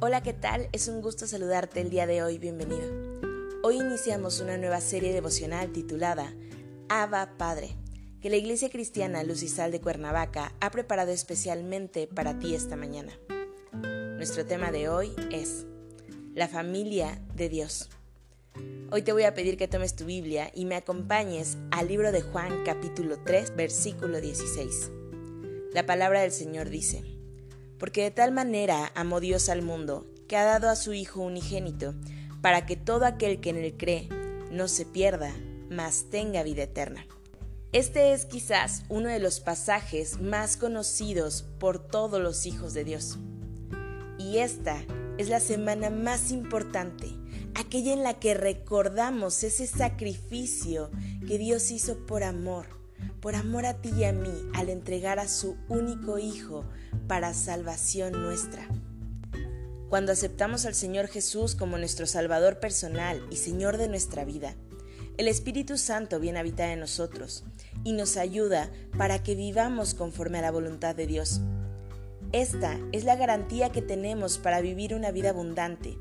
Hola, ¿qué tal? Es un gusto saludarte el día de hoy, bienvenido. Hoy iniciamos una nueva serie devocional titulada Abba Padre, que la Iglesia Cristiana Luz y Sal de Cuernavaca ha preparado especialmente para ti esta mañana. Nuestro tema de hoy es la familia de Dios. Hoy te voy a pedir que tomes tu Biblia y me acompañes al libro de Juan capítulo 3 versículo 16. La palabra del Señor dice, porque de tal manera amó Dios al mundo, que ha dado a su Hijo unigénito, para que todo aquel que en él cree no se pierda, mas tenga vida eterna. Este es quizás uno de los pasajes más conocidos por todos los hijos de Dios. Y esta es la semana más importante, aquella en la que recordamos ese sacrificio que Dios hizo por amor, por amor a ti y a mí, al entregar a su único Hijo para salvación nuestra. Cuando aceptamos al Señor Jesús como nuestro Salvador personal y Señor de nuestra vida, el Espíritu Santo viene a habitar en nosotros y nos ayuda para que vivamos conforme a la voluntad de Dios. Esta es la garantía que tenemos para vivir una vida abundante,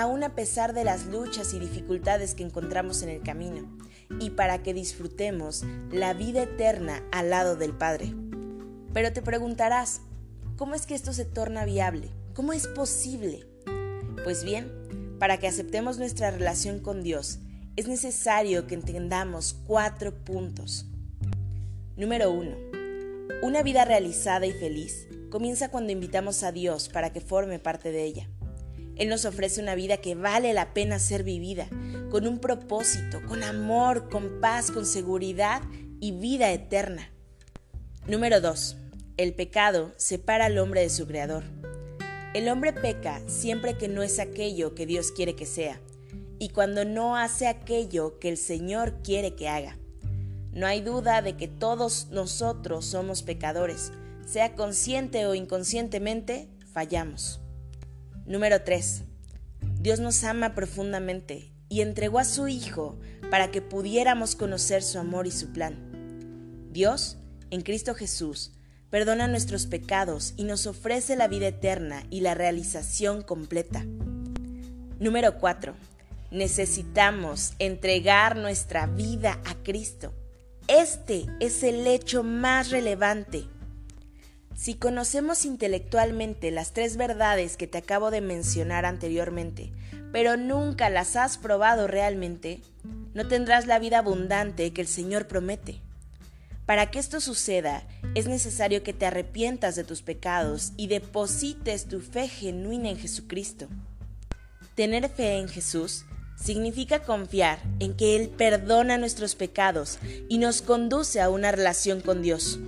aun a pesar de las luchas y dificultades que encontramos en el camino, y para que disfrutemos la vida eterna al lado del Padre. Pero te preguntarás, ¿Cómo es que esto se torna viable? ¿Cómo es posible? Pues bien, para que aceptemos nuestra relación con Dios, es necesario que entendamos cuatro puntos. Número uno, una vida realizada y feliz comienza cuando invitamos a Dios para que forme parte de ella. Él nos ofrece una vida que vale la pena ser vivida, con un propósito, con amor, con paz, con seguridad y vida eterna. Número 2 el pecado separa al hombre de su creador. El hombre peca siempre que no es aquello que Dios quiere que sea, y cuando no hace aquello que el Señor quiere que haga. No hay duda de que todos nosotros somos pecadores, sea consciente o inconscientemente, fallamos. Número 3. Dios nos ama profundamente y entregó a su Hijo para que pudiéramos conocer su amor y su plan. Dios, en Cristo Jesús, perdona nuestros pecados y nos ofrece la vida eterna y la realización completa. Número 4. Necesitamos entregar nuestra vida a Cristo. Este es el hecho más relevante. Si conocemos intelectualmente las tres verdades que te acabo de mencionar anteriormente, pero nunca las has probado realmente, no tendrás la vida abundante que el Señor promete. Para que esto suceda, es necesario que te arrepientas de tus pecados y deposites tu fe genuina en Jesucristo. Tener fe en Jesús significa confiar en que Él perdona nuestros pecados y nos conduce a una relación con Dios.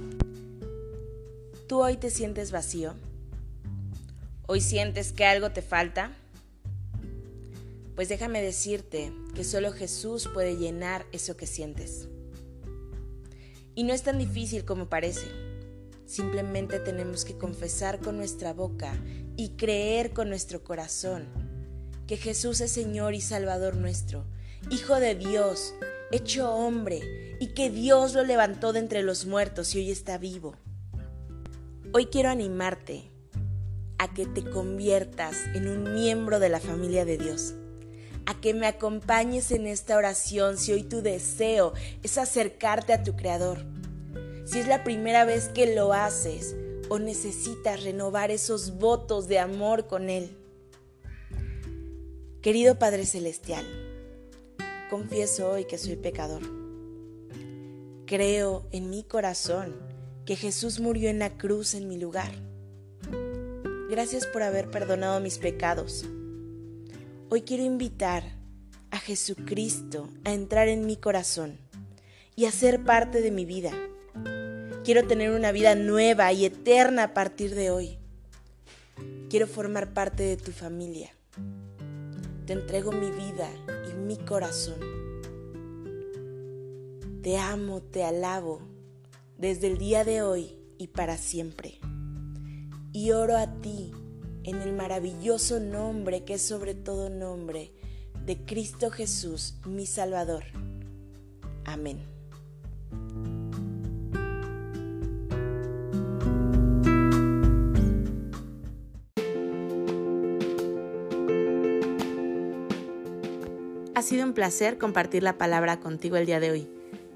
¿Tú hoy te sientes vacío? ¿Hoy sientes que algo te falta? Pues déjame decirte que solo Jesús puede llenar eso que sientes. Y no es tan difícil como parece. Simplemente tenemos que confesar con nuestra boca y creer con nuestro corazón que Jesús es Señor y Salvador nuestro, Hijo de Dios, hecho hombre, y que Dios lo levantó de entre los muertos y hoy está vivo. Hoy quiero animarte a que te conviertas en un miembro de la familia de Dios a que me acompañes en esta oración si hoy tu deseo es acercarte a tu Creador. Si es la primera vez que lo haces o necesitas renovar esos votos de amor con Él. Querido Padre Celestial, confieso hoy que soy pecador. Creo en mi corazón que Jesús murió en la cruz en mi lugar. Gracias por haber perdonado mis pecados Hoy quiero invitar a Jesucristo a entrar en mi corazón y a ser parte de mi vida. Quiero tener una vida nueva y eterna a partir de hoy. Quiero formar parte de tu familia. Te entrego mi vida y mi corazón. Te amo, te alabo desde el día de hoy y para siempre. Y oro a ti en el maravilloso nombre que es sobre todo nombre de Cristo Jesús, mi Salvador. Amén. Ha sido un placer compartir la palabra contigo el día de hoy.